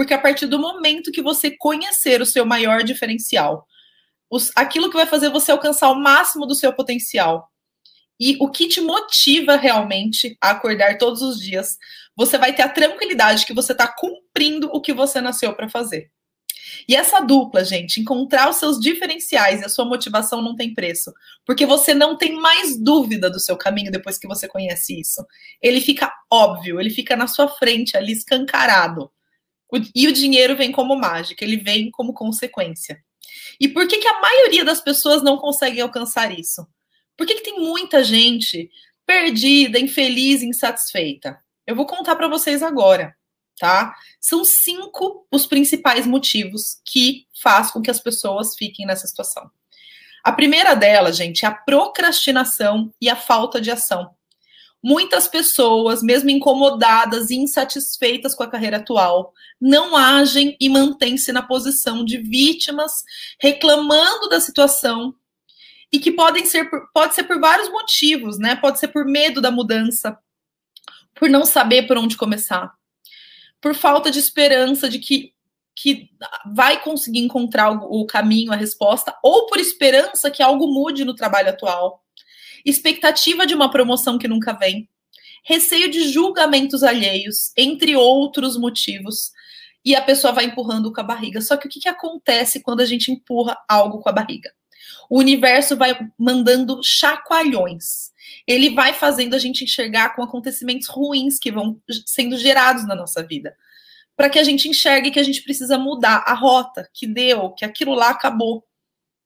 Porque a partir do momento que você conhecer o seu maior diferencial, os, aquilo que vai fazer você alcançar o máximo do seu potencial e o que te motiva realmente a acordar todos os dias, você vai ter a tranquilidade que você está cumprindo o que você nasceu para fazer. E essa dupla, gente, encontrar os seus diferenciais e a sua motivação não tem preço, porque você não tem mais dúvida do seu caminho depois que você conhece isso. Ele fica óbvio, ele fica na sua frente ali escancarado. E o dinheiro vem como mágica, ele vem como consequência. E por que, que a maioria das pessoas não conseguem alcançar isso? Por que, que tem muita gente perdida, infeliz, insatisfeita? Eu vou contar para vocês agora tá? São cinco os principais motivos que faz com que as pessoas fiquem nessa situação. A primeira delas, gente, é a procrastinação e a falta de ação. Muitas pessoas, mesmo incomodadas e insatisfeitas com a carreira atual, não agem e mantêm-se na posição de vítimas, reclamando da situação e que podem ser pode ser por vários motivos, né? Pode ser por medo da mudança, por não saber por onde começar, por falta de esperança de que, que vai conseguir encontrar o caminho, a resposta, ou por esperança que algo mude no trabalho atual, expectativa de uma promoção que nunca vem, receio de julgamentos alheios, entre outros motivos, e a pessoa vai empurrando com a barriga. Só que o que, que acontece quando a gente empurra algo com a barriga? O universo vai mandando chacoalhões ele vai fazendo a gente enxergar com acontecimentos ruins que vão sendo gerados na nossa vida. Para que a gente enxergue que a gente precisa mudar a rota, que deu, que aquilo lá acabou.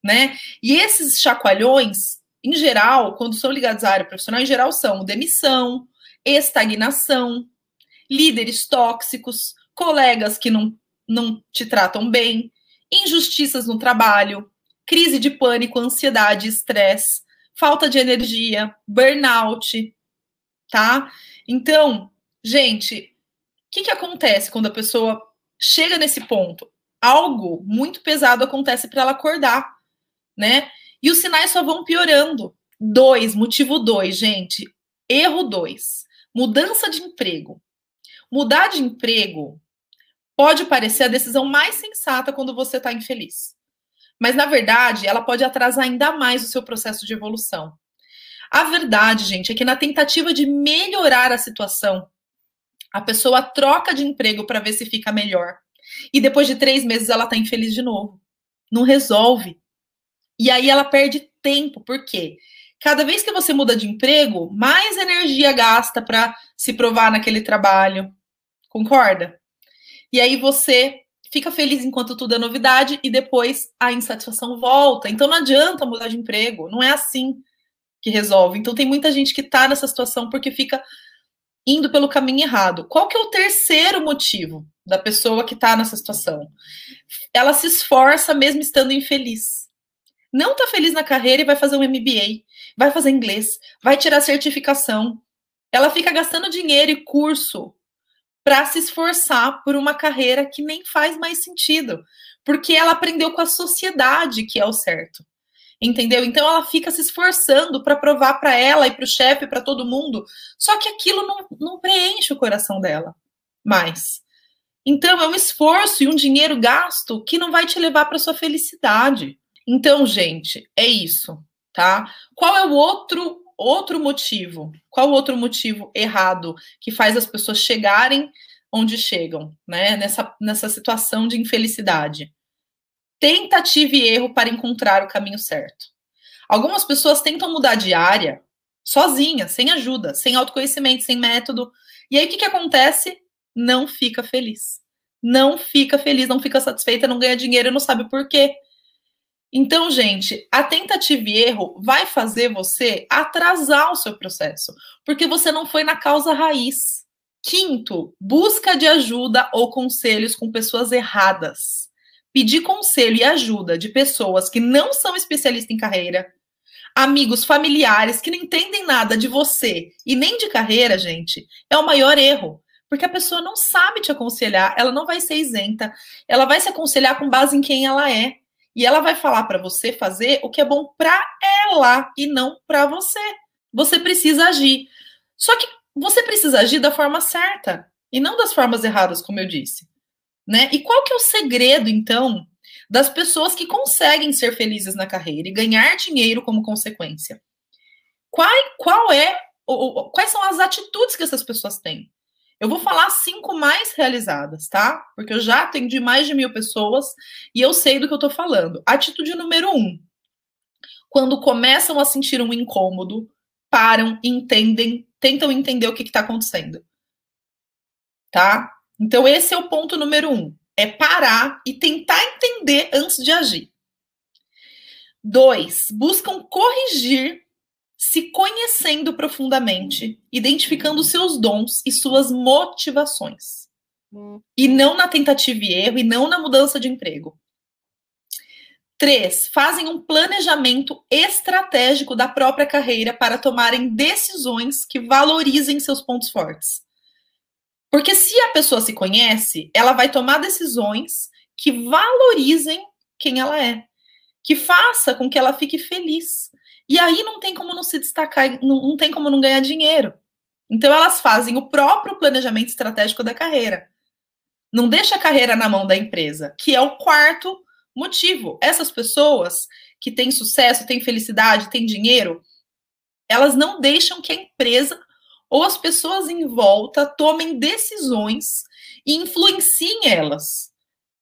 Né? E esses chacoalhões, em geral, quando são ligados à área profissional, em geral são demissão, estagnação, líderes tóxicos, colegas que não, não te tratam bem, injustiças no trabalho, crise de pânico, ansiedade, estresse, falta de energia, burnout, tá? Então, gente, o que, que acontece quando a pessoa chega nesse ponto? Algo muito pesado acontece para ela acordar, né? E os sinais só vão piorando. Dois, motivo dois, gente. Erro dois. Mudança de emprego. Mudar de emprego pode parecer a decisão mais sensata quando você está infeliz. Mas, na verdade, ela pode atrasar ainda mais o seu processo de evolução. A verdade, gente, é que na tentativa de melhorar a situação, a pessoa troca de emprego para ver se fica melhor. E depois de três meses ela está infeliz de novo. Não resolve. E aí ela perde tempo. Por quê? Cada vez que você muda de emprego, mais energia gasta para se provar naquele trabalho. Concorda? E aí você fica feliz enquanto tudo é novidade e depois a insatisfação volta. Então não adianta mudar de emprego, não é assim que resolve. Então tem muita gente que está nessa situação porque fica indo pelo caminho errado. Qual que é o terceiro motivo da pessoa que está nessa situação? Ela se esforça mesmo estando infeliz. Não está feliz na carreira e vai fazer um MBA, vai fazer inglês, vai tirar certificação. Ela fica gastando dinheiro e curso para se esforçar por uma carreira que nem faz mais sentido, porque ela aprendeu com a sociedade que é o certo. Entendeu? Então ela fica se esforçando para provar para ela e para o chefe, para todo mundo, só que aquilo não, não preenche o coração dela mais. Então é um esforço e um dinheiro gasto que não vai te levar para sua felicidade. Então, gente, é isso, tá? Qual é o outro outro motivo. Qual outro motivo errado que faz as pessoas chegarem onde chegam, né? Nessa, nessa situação de infelicidade. Tentativa e erro para encontrar o caminho certo. Algumas pessoas tentam mudar de área sozinhas, sem ajuda, sem autoconhecimento, sem método. E aí o que, que acontece? Não fica feliz. Não fica feliz, não fica satisfeita, não ganha dinheiro, não sabe por quê. Então, gente, a tentativa e erro vai fazer você atrasar o seu processo, porque você não foi na causa raiz. Quinto, busca de ajuda ou conselhos com pessoas erradas. Pedir conselho e ajuda de pessoas que não são especialistas em carreira, amigos, familiares que não entendem nada de você e nem de carreira, gente, é o maior erro. Porque a pessoa não sabe te aconselhar, ela não vai ser isenta, ela vai se aconselhar com base em quem ela é. E ela vai falar para você fazer o que é bom para ela e não para você. Você precisa agir. Só que você precisa agir da forma certa e não das formas erradas, como eu disse. né? E qual que é o segredo, então, das pessoas que conseguem ser felizes na carreira e ganhar dinheiro como consequência? Qual, qual é, ou, quais são as atitudes que essas pessoas têm? Eu vou falar cinco mais realizadas, tá? Porque eu já atendi mais de mil pessoas e eu sei do que eu tô falando. Atitude número um: quando começam a sentir um incômodo, param, entendem, tentam entender o que está acontecendo. Tá? Então, esse é o ponto número um: é parar e tentar entender antes de agir. Dois, buscam corrigir se conhecendo profundamente, identificando seus dons e suas motivações. Hum. E não na tentativa e erro, e não na mudança de emprego. Três, fazem um planejamento estratégico da própria carreira para tomarem decisões que valorizem seus pontos fortes. Porque se a pessoa se conhece, ela vai tomar decisões que valorizem quem ela é, que faça com que ela fique feliz. E aí não tem como não se destacar, não, não tem como não ganhar dinheiro. Então elas fazem o próprio planejamento estratégico da carreira. Não deixa a carreira na mão da empresa, que é o quarto motivo. Essas pessoas que têm sucesso, têm felicidade, têm dinheiro, elas não deixam que a empresa ou as pessoas em volta tomem decisões e influenciem elas,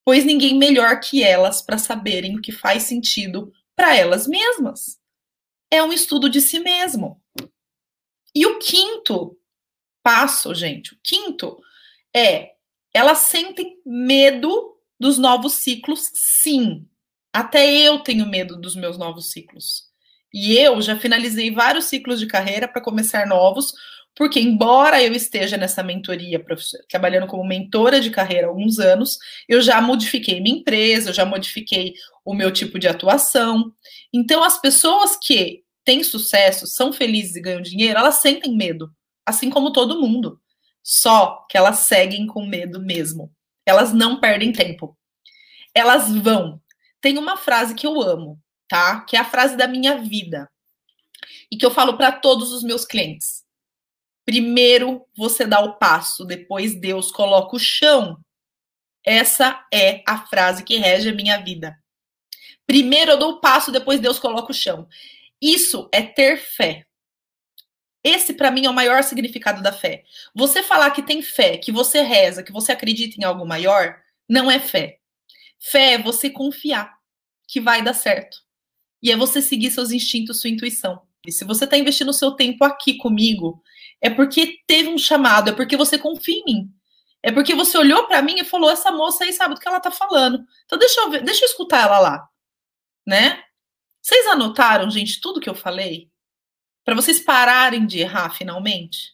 pois ninguém melhor que elas para saberem o que faz sentido para elas mesmas. É um estudo de si mesmo. E o quinto passo, gente, o quinto é elas sentem medo dos novos ciclos, sim. Até eu tenho medo dos meus novos ciclos. E eu já finalizei vários ciclos de carreira para começar novos, porque embora eu esteja nessa mentoria, trabalhando como mentora de carreira há alguns anos, eu já modifiquei minha empresa, eu já modifiquei o meu tipo de atuação. Então, as pessoas que têm sucesso, são felizes e ganham dinheiro, elas sentem medo, assim como todo mundo. Só que elas seguem com medo mesmo. Elas não perdem tempo. Elas vão. Tem uma frase que eu amo, tá? Que é a frase da minha vida. E que eu falo para todos os meus clientes. Primeiro você dá o passo, depois Deus coloca o chão. Essa é a frase que rege a minha vida. Primeiro eu dou o passo, depois Deus coloca o chão. Isso é ter fé. Esse, para mim, é o maior significado da fé. Você falar que tem fé, que você reza, que você acredita em algo maior, não é fé. Fé é você confiar que vai dar certo. E é você seguir seus instintos, sua intuição. E se você está investindo seu tempo aqui comigo, é porque teve um chamado, é porque você confia em mim. É porque você olhou para mim e falou: essa moça aí sabe do que ela está falando. Então deixa eu ver, deixa eu escutar ela lá, né? Vocês anotaram, gente, tudo que eu falei? para vocês pararem de errar finalmente,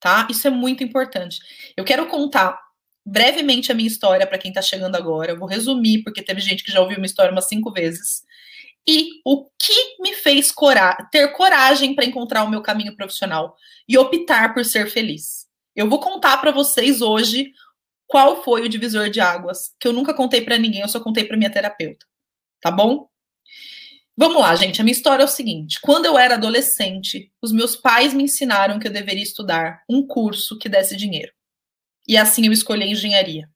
tá? Isso é muito importante. Eu quero contar brevemente a minha história para quem está chegando agora. Eu vou resumir, porque teve gente que já ouviu uma história umas cinco vezes. E o que me fez cora ter coragem para encontrar o meu caminho profissional e optar por ser feliz. Eu vou contar para vocês hoje qual foi o divisor de águas, que eu nunca contei para ninguém, eu só contei para minha terapeuta. Tá bom? Vamos lá, gente. A minha história é o seguinte: quando eu era adolescente, os meus pais me ensinaram que eu deveria estudar um curso que desse dinheiro. E assim eu escolhi engenharia.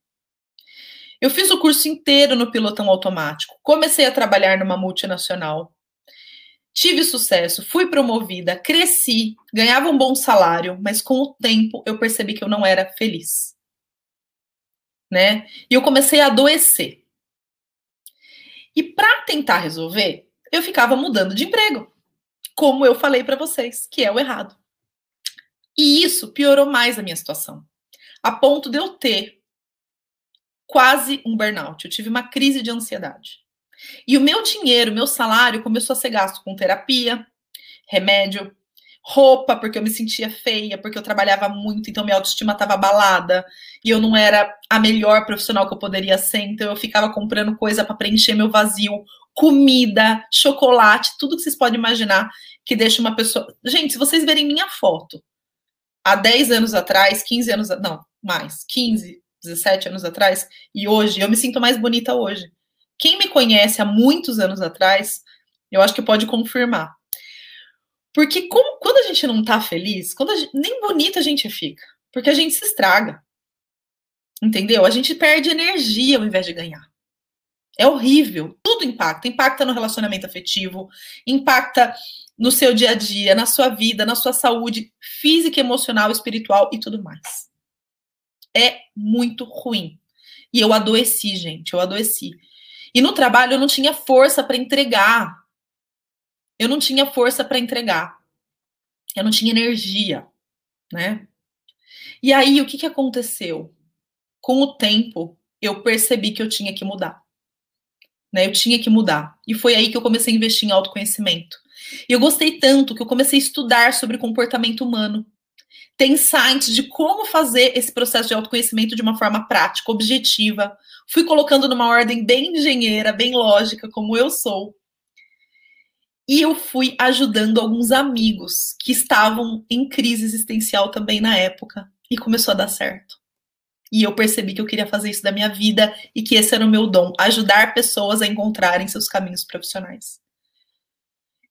Eu fiz o curso inteiro no pilotão automático, comecei a trabalhar numa multinacional, tive sucesso, fui promovida, cresci, ganhava um bom salário, mas com o tempo eu percebi que eu não era feliz. Né? E eu comecei a adoecer. E para tentar resolver, eu ficava mudando de emprego, como eu falei para vocês, que é o errado. E isso piorou mais a minha situação, a ponto de eu ter quase um burnout. Eu tive uma crise de ansiedade. E o meu dinheiro, meu salário começou a ser gasto com terapia, remédio, roupa, porque eu me sentia feia, porque eu trabalhava muito, então minha autoestima estava abalada e eu não era a melhor profissional que eu poderia ser, então eu ficava comprando coisa para preencher meu vazio, comida, chocolate, tudo que vocês podem imaginar que deixa uma pessoa. Gente, se vocês verem minha foto há 10 anos atrás, 15 anos, não, mais, 15, 17 anos atrás, e hoje, eu me sinto mais bonita hoje. Quem me conhece há muitos anos atrás, eu acho que pode confirmar. Porque como, quando a gente não tá feliz, quando gente, nem bonita a gente fica, porque a gente se estraga. Entendeu? A gente perde energia ao invés de ganhar. É horrível. Tudo impacta. Impacta no relacionamento afetivo, impacta no seu dia a dia, na sua vida, na sua saúde física, emocional, espiritual e tudo mais. É muito ruim. E eu adoeci, gente, eu adoeci. E no trabalho eu não tinha força para entregar. Eu não tinha força para entregar. Eu não tinha energia, né? E aí o que, que aconteceu? Com o tempo, eu percebi que eu tinha que mudar. Né? Eu tinha que mudar. E foi aí que eu comecei a investir em autoconhecimento. E eu gostei tanto que eu comecei a estudar sobre comportamento humano. Ter insights de como fazer esse processo de autoconhecimento de uma forma prática, objetiva. Fui colocando numa ordem bem engenheira, bem lógica, como eu sou. E eu fui ajudando alguns amigos que estavam em crise existencial também na época. E começou a dar certo. E eu percebi que eu queria fazer isso da minha vida e que esse era o meu dom, ajudar pessoas a encontrarem seus caminhos profissionais.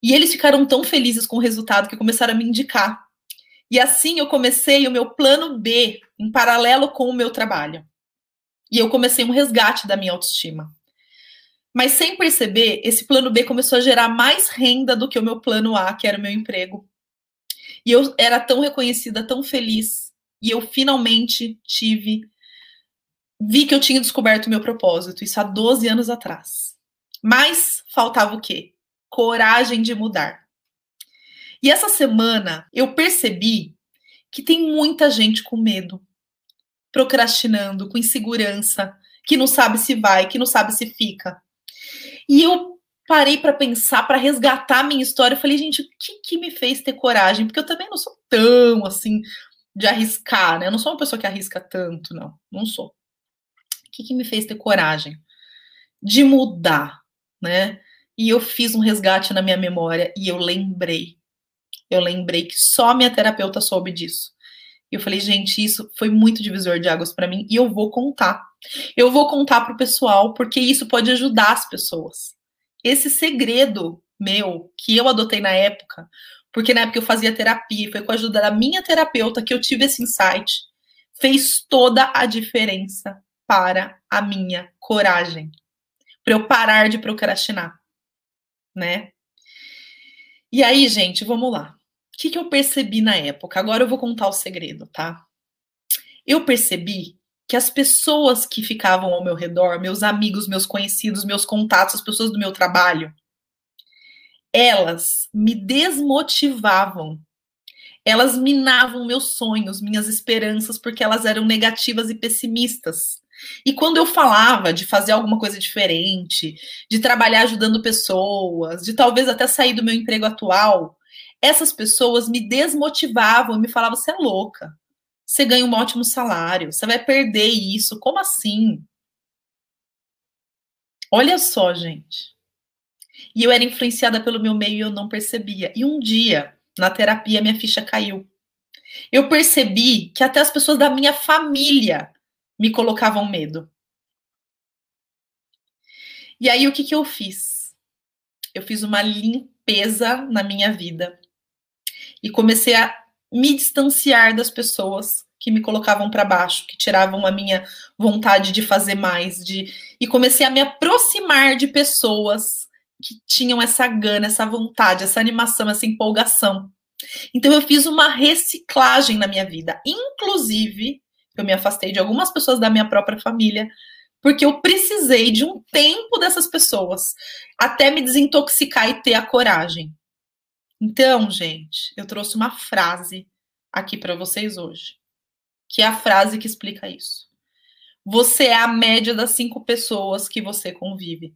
E eles ficaram tão felizes com o resultado que começaram a me indicar. E assim eu comecei o meu plano B em paralelo com o meu trabalho. E eu comecei um resgate da minha autoestima. Mas sem perceber, esse plano B começou a gerar mais renda do que o meu plano A, que era o meu emprego. E eu era tão reconhecida, tão feliz. E eu finalmente tive. Vi que eu tinha descoberto o meu propósito, isso há 12 anos atrás. Mas faltava o quê? Coragem de mudar. E essa semana eu percebi que tem muita gente com medo, procrastinando, com insegurança, que não sabe se vai, que não sabe se fica. E eu parei para pensar, para resgatar minha história. Eu falei, gente, o que, que me fez ter coragem? Porque eu também não sou tão assim de arriscar, né? Eu não sou uma pessoa que arrisca tanto, não. Não sou. O que, que me fez ter coragem de mudar, né? E eu fiz um resgate na minha memória e eu lembrei. Eu lembrei que só minha terapeuta soube disso. E eu falei, gente, isso foi muito divisor de águas para mim e eu vou contar. Eu vou contar pro pessoal porque isso pode ajudar as pessoas. Esse segredo meu que eu adotei na época, porque na época eu fazia terapia, foi com a ajuda da minha terapeuta que eu tive esse insight, fez toda a diferença para a minha coragem, para eu parar de procrastinar, né? E aí, gente, vamos lá. O que, que eu percebi na época? Agora eu vou contar o segredo, tá? Eu percebi que as pessoas que ficavam ao meu redor, meus amigos, meus conhecidos, meus contatos, as pessoas do meu trabalho, elas me desmotivavam. Elas minavam meus sonhos, minhas esperanças, porque elas eram negativas e pessimistas. E quando eu falava de fazer alguma coisa diferente, de trabalhar ajudando pessoas, de talvez até sair do meu emprego atual, essas pessoas me desmotivavam, me falavam: você é louca, você ganha um ótimo salário, você vai perder isso, como assim? Olha só, gente. E eu era influenciada pelo meu meio e eu não percebia. E um dia, na terapia, minha ficha caiu. Eu percebi que até as pessoas da minha família me colocavam medo. E aí, o que, que eu fiz? Eu fiz uma limpeza na minha vida e comecei a me distanciar das pessoas que me colocavam para baixo, que tiravam a minha vontade de fazer mais, de e comecei a me aproximar de pessoas que tinham essa gana, essa vontade, essa animação, essa empolgação. Então eu fiz uma reciclagem na minha vida. Inclusive, eu me afastei de algumas pessoas da minha própria família, porque eu precisei de um tempo dessas pessoas até me desintoxicar e ter a coragem. Então, gente, eu trouxe uma frase aqui para vocês hoje, que é a frase que explica isso. Você é a média das cinco pessoas que você convive.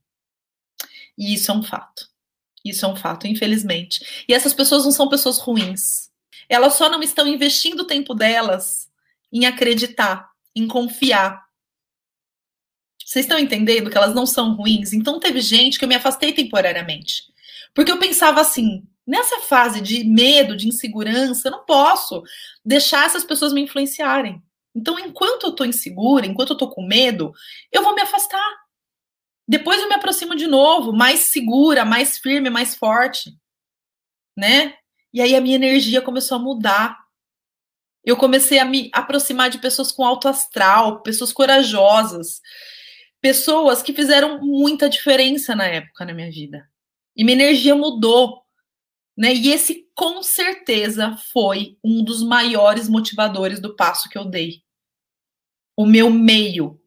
E isso é um fato. Isso é um fato, infelizmente. E essas pessoas não são pessoas ruins. Elas só não estão investindo o tempo delas em acreditar, em confiar. Vocês estão entendendo que elas não são ruins? Então teve gente que eu me afastei temporariamente. Porque eu pensava assim, nessa fase de medo, de insegurança, eu não posso deixar essas pessoas me influenciarem. Então, enquanto eu tô insegura, enquanto eu tô com medo, eu vou me afastar. Depois eu me aproximo de novo, mais segura, mais firme, mais forte, né? E aí a minha energia começou a mudar. Eu comecei a me aproximar de pessoas com alto astral, pessoas corajosas, pessoas que fizeram muita diferença na época na minha vida. E minha energia mudou. Né? E esse, com certeza, foi um dos maiores motivadores do passo que eu dei. O meu meio.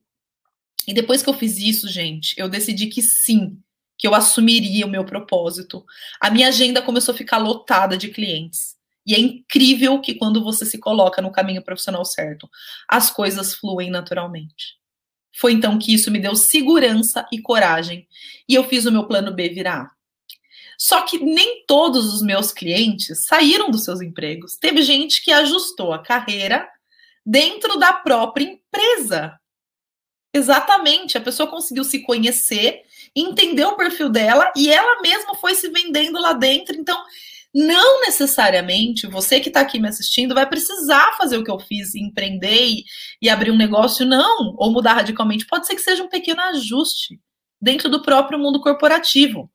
E depois que eu fiz isso, gente, eu decidi que sim, que eu assumiria o meu propósito. A minha agenda começou a ficar lotada de clientes. E é incrível que quando você se coloca no caminho profissional certo, as coisas fluem naturalmente. Foi então que isso me deu segurança e coragem. E eu fiz o meu plano B virar. Só que nem todos os meus clientes saíram dos seus empregos. Teve gente que ajustou a carreira dentro da própria empresa. Exatamente, a pessoa conseguiu se conhecer, entender o perfil dela e ela mesma foi se vendendo lá dentro. Então, não necessariamente você que está aqui me assistindo vai precisar fazer o que eu fiz, empreender e, e abrir um negócio, não, ou mudar radicalmente. Pode ser que seja um pequeno ajuste dentro do próprio mundo corporativo.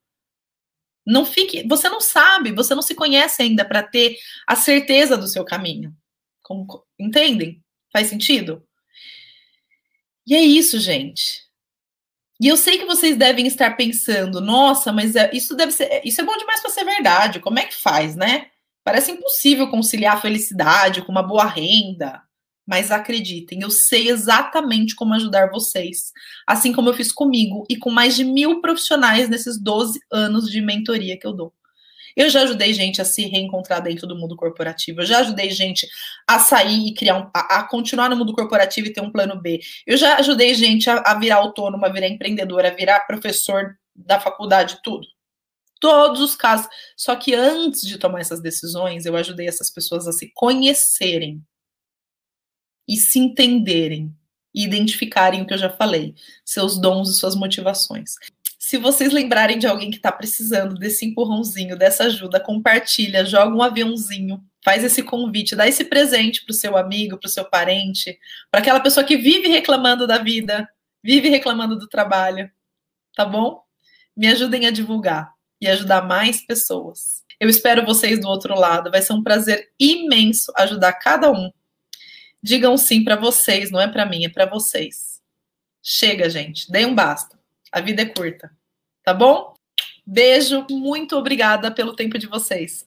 Não fique, você não sabe, você não se conhece ainda para ter a certeza do seu caminho. Entendem? Faz sentido? E é isso, gente. E eu sei que vocês devem estar pensando, nossa, mas é, isso deve ser, isso é bom demais para ser verdade. Como é que faz, né? Parece impossível conciliar a felicidade com uma boa renda. Mas acreditem, eu sei exatamente como ajudar vocês, assim como eu fiz comigo e com mais de mil profissionais nesses 12 anos de mentoria que eu dou. Eu já ajudei gente a se reencontrar dentro do mundo corporativo. Eu já ajudei gente a sair e criar um, a, continuar no mundo corporativo e ter um plano B. Eu já ajudei gente a, a virar autônoma, a virar empreendedora, a virar professor da faculdade, tudo. Todos os casos. Só que antes de tomar essas decisões, eu ajudei essas pessoas a se conhecerem e se entenderem e identificarem o que eu já falei, seus dons e suas motivações. Se vocês lembrarem de alguém que está precisando desse empurrãozinho, dessa ajuda, compartilha, joga um aviãozinho, faz esse convite, dá esse presente para o seu amigo, para o seu parente, para aquela pessoa que vive reclamando da vida, vive reclamando do trabalho, tá bom? Me ajudem a divulgar e ajudar mais pessoas. Eu espero vocês do outro lado, vai ser um prazer imenso ajudar cada um. Digam sim para vocês, não é para mim, é para vocês. Chega, gente, dê um basta. A vida é curta. Tá bom? Beijo, muito obrigada pelo tempo de vocês.